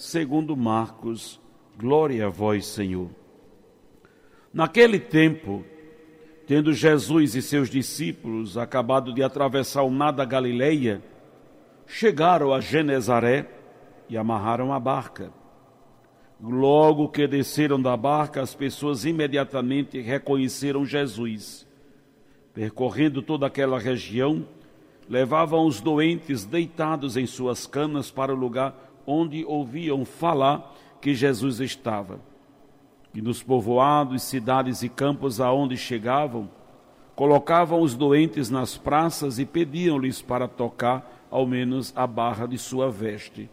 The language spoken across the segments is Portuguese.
segundo Marcos. Glória a vós, Senhor. Naquele tempo, tendo Jesus e seus discípulos acabado de atravessar o mar da Galileia, chegaram a Genezaré e amarraram a barca. Logo que desceram da barca, as pessoas imediatamente reconheceram Jesus. Percorrendo toda aquela região, levavam os doentes deitados em suas camas para o lugar onde ouviam falar que Jesus estava. E nos povoados, cidades e campos aonde chegavam, colocavam os doentes nas praças e pediam-lhes para tocar ao menos a barra de sua veste.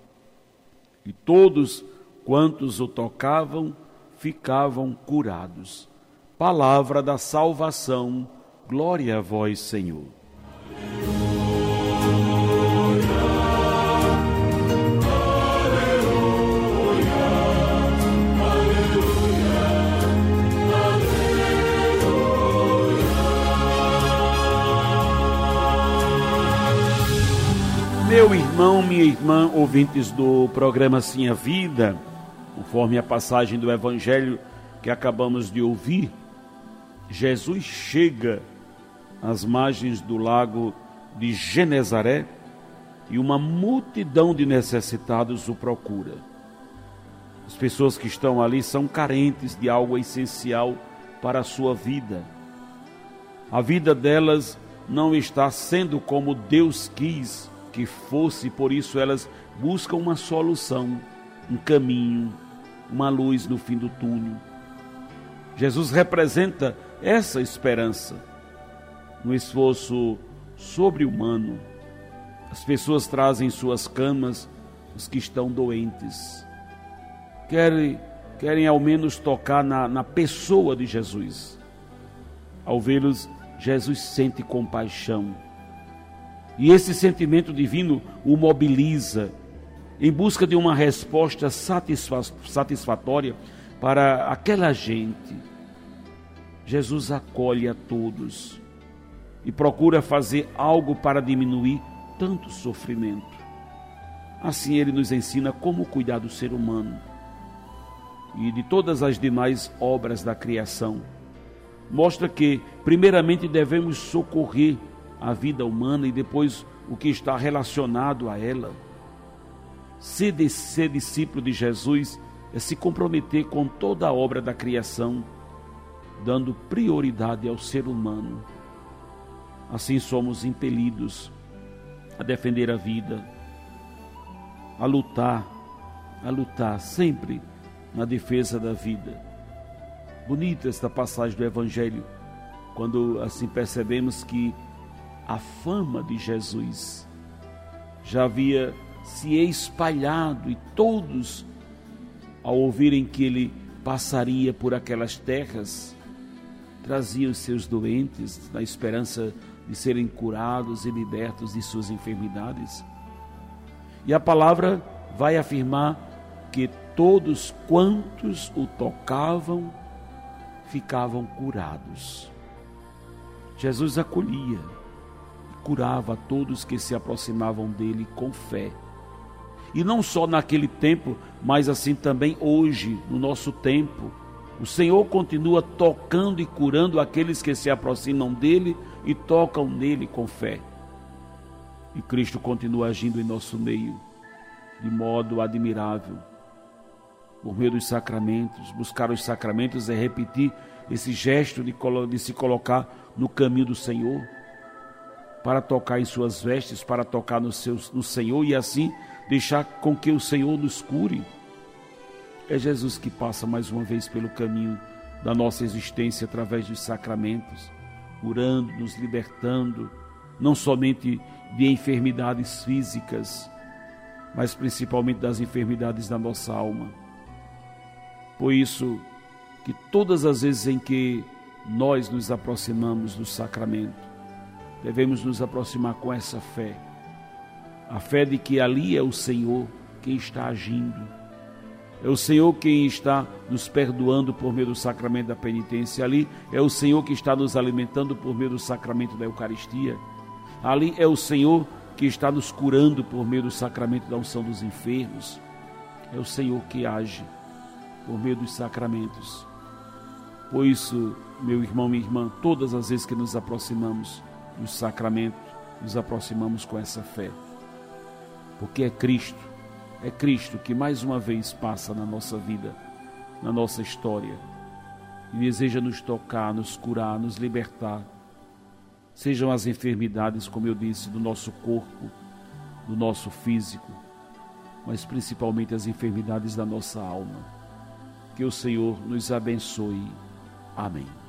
E todos quantos o tocavam ficavam curados. Palavra da salvação, glória a vós, Senhor. Irmão, minha irmã, ouvintes do programa Sim a Vida, Conforme a passagem do Evangelho que acabamos de ouvir, Jesus chega às margens do lago de Genezaré e uma multidão de necessitados o procura. As pessoas que estão ali são carentes de algo essencial para a sua vida. A vida delas não está sendo como Deus quis que fosse, por isso elas buscam uma solução, um caminho, uma luz no fim do túnel. Jesus representa essa esperança, um esforço sobre-humano. As pessoas trazem suas camas os que estão doentes. Querem, querem ao menos tocar na, na pessoa de Jesus. Ao vê-los, Jesus sente compaixão. E esse sentimento divino o mobiliza em busca de uma resposta satisfatória para aquela gente. Jesus acolhe a todos e procura fazer algo para diminuir tanto sofrimento. Assim ele nos ensina como cuidar do ser humano e de todas as demais obras da criação. Mostra que, primeiramente, devemos socorrer a vida humana e depois o que está relacionado a ela Ser, ser discípulo de Jesus é se comprometer com toda a obra da criação, dando prioridade ao ser humano. Assim somos impelidos a defender a vida, a lutar, a lutar sempre na defesa da vida. Bonita esta passagem do Evangelho, quando assim percebemos que a fama de Jesus já havia se espalhado e todos, ao ouvirem que ele passaria por aquelas terras, traziam seus doentes na esperança de serem curados e libertos de suas enfermidades. E a palavra vai afirmar que todos quantos o tocavam ficavam curados. Jesus acolhia, curava todos que se aproximavam dele com fé. E não só naquele tempo, mas assim também hoje, no nosso tempo. O Senhor continua tocando e curando aqueles que se aproximam dele e tocam nele com fé. E Cristo continua agindo em nosso meio de modo admirável. Por meio dos sacramentos, buscar os sacramentos é repetir esse gesto de, de se colocar no caminho do Senhor, para tocar em suas vestes, para tocar no, seu, no Senhor e assim deixar com que o Senhor nos cure. É Jesus que passa mais uma vez pelo caminho da nossa existência através dos sacramentos, curando, nos libertando, não somente de enfermidades físicas, mas principalmente das enfermidades da nossa alma. Por isso, que todas as vezes em que nós nos aproximamos do sacramento, devemos nos aproximar com essa fé. A fé de que ali é o Senhor quem está agindo. É o Senhor quem está nos perdoando por meio do sacramento da penitência. Ali é o Senhor que está nos alimentando por meio do sacramento da Eucaristia. Ali é o Senhor que está nos curando por meio do sacramento da unção dos enfermos. É o Senhor que age por meio dos sacramentos. Por isso, meu irmão, minha irmã, todas as vezes que nos aproximamos do sacramento, nos aproximamos com essa fé. Porque é Cristo, é Cristo que mais uma vez passa na nossa vida, na nossa história, e deseja nos tocar, nos curar, nos libertar sejam as enfermidades, como eu disse, do nosso corpo, do nosso físico, mas principalmente as enfermidades da nossa alma. Que o Senhor nos abençoe. Amém.